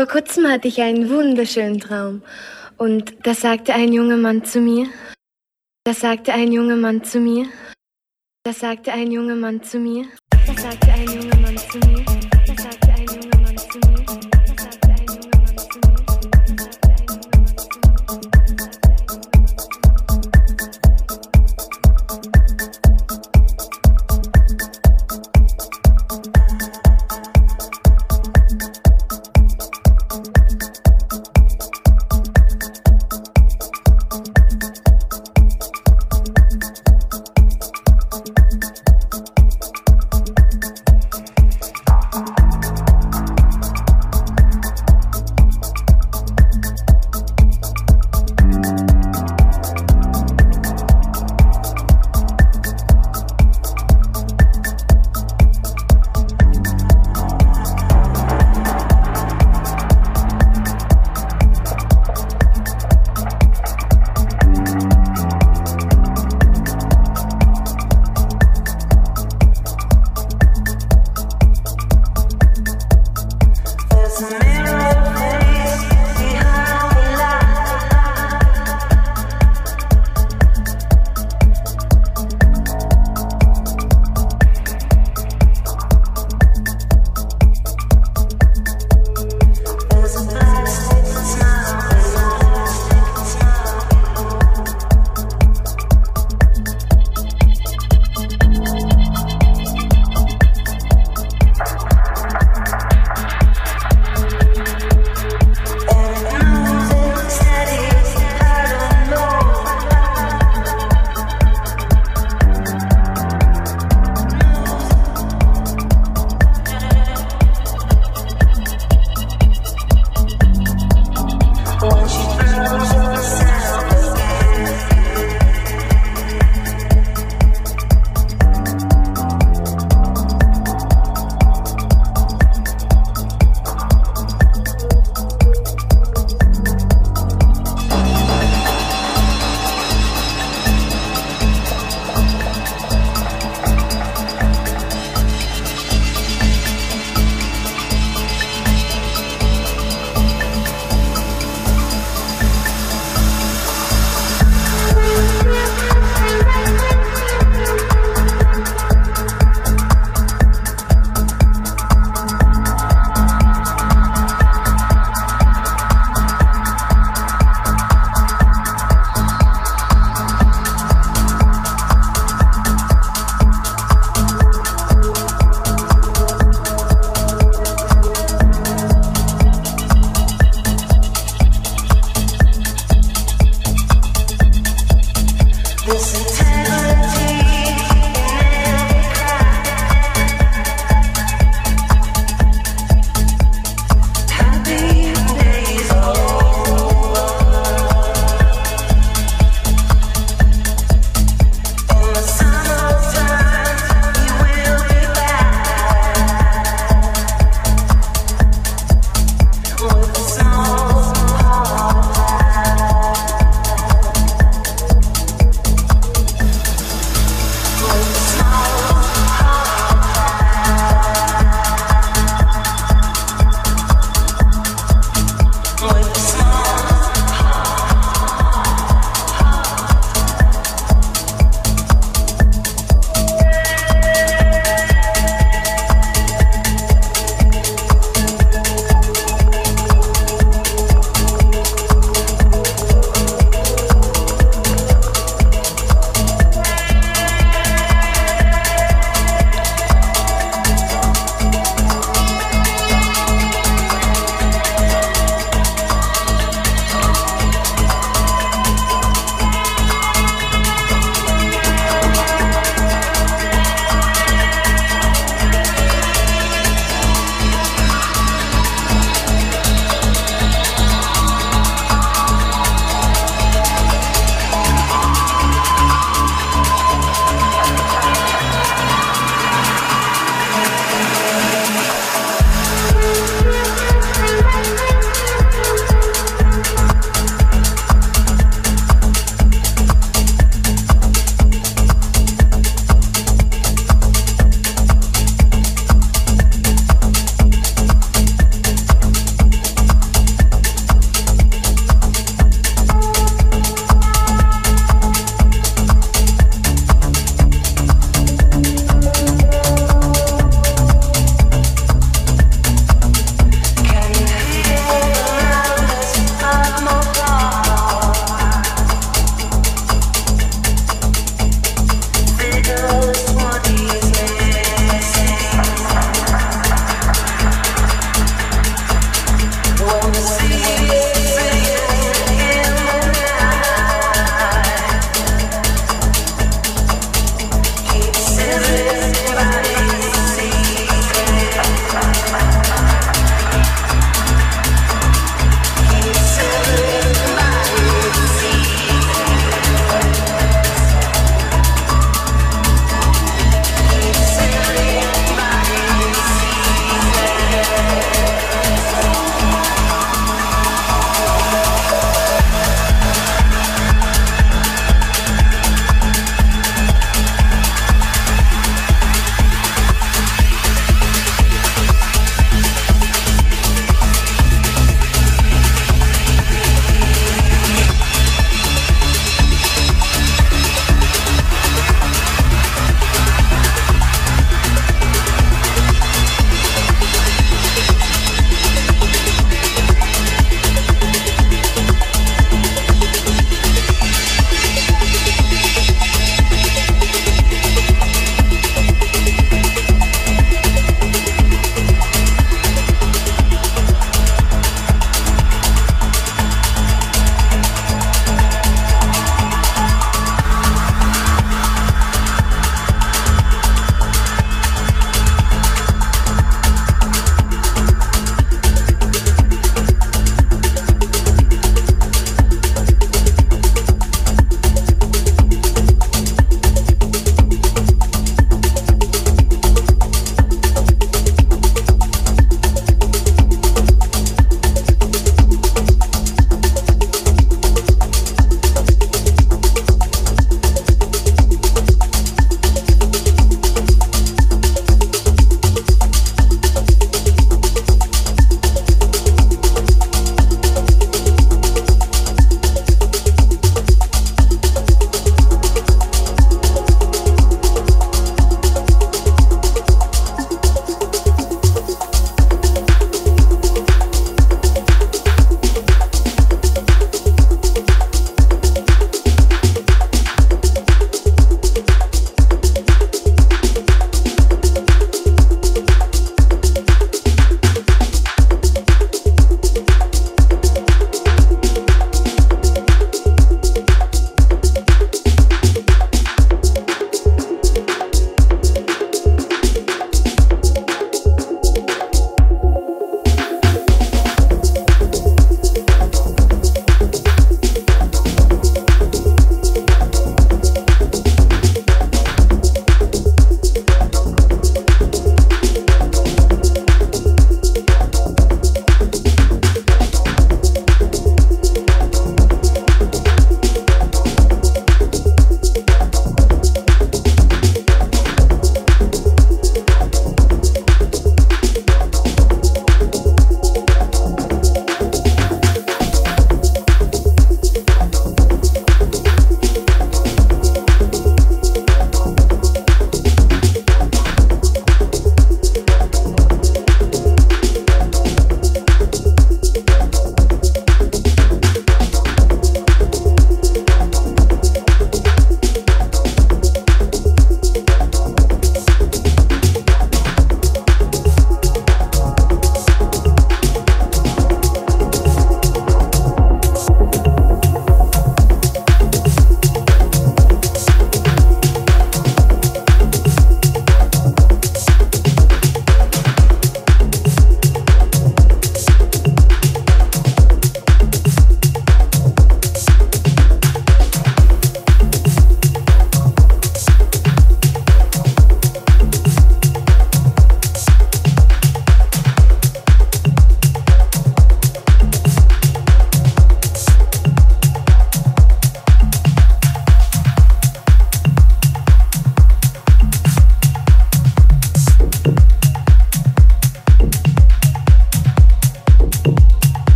Vor kurzem hatte ich einen wunderschönen Traum. Und da sagte ein junger Mann zu mir, da sagte ein junger Mann zu mir, da sagte ein junger Mann zu mir, da sagte ein junger Mann zu mir,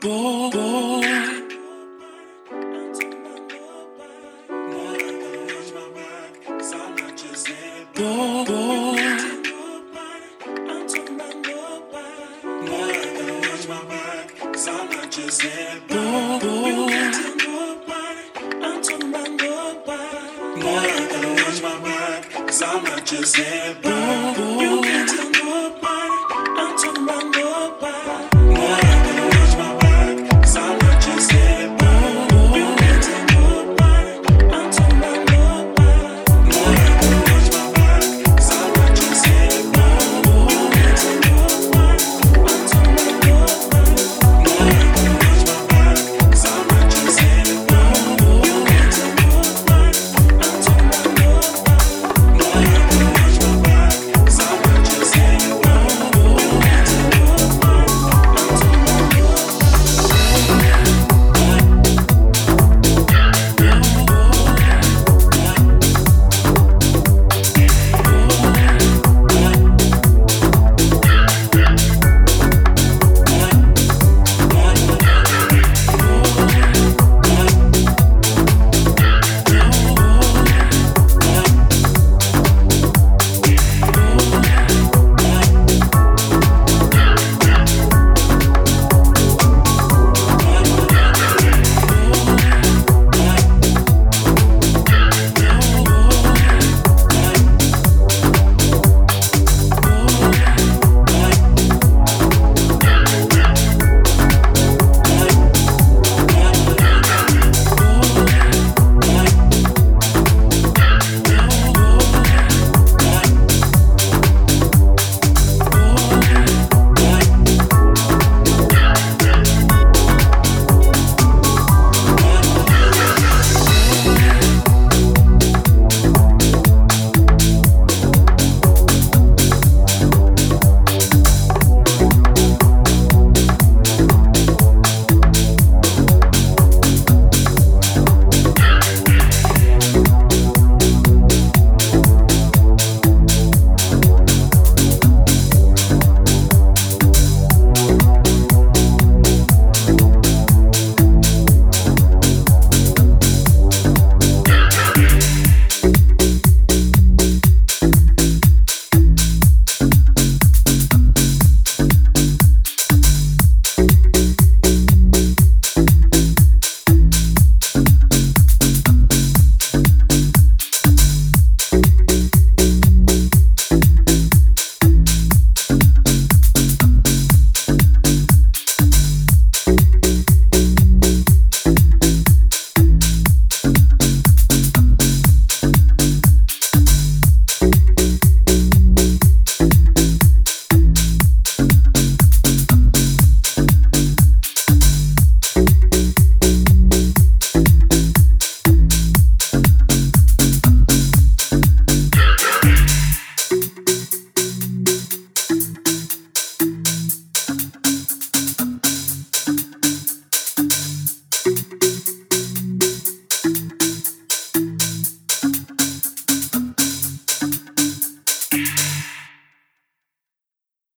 boy.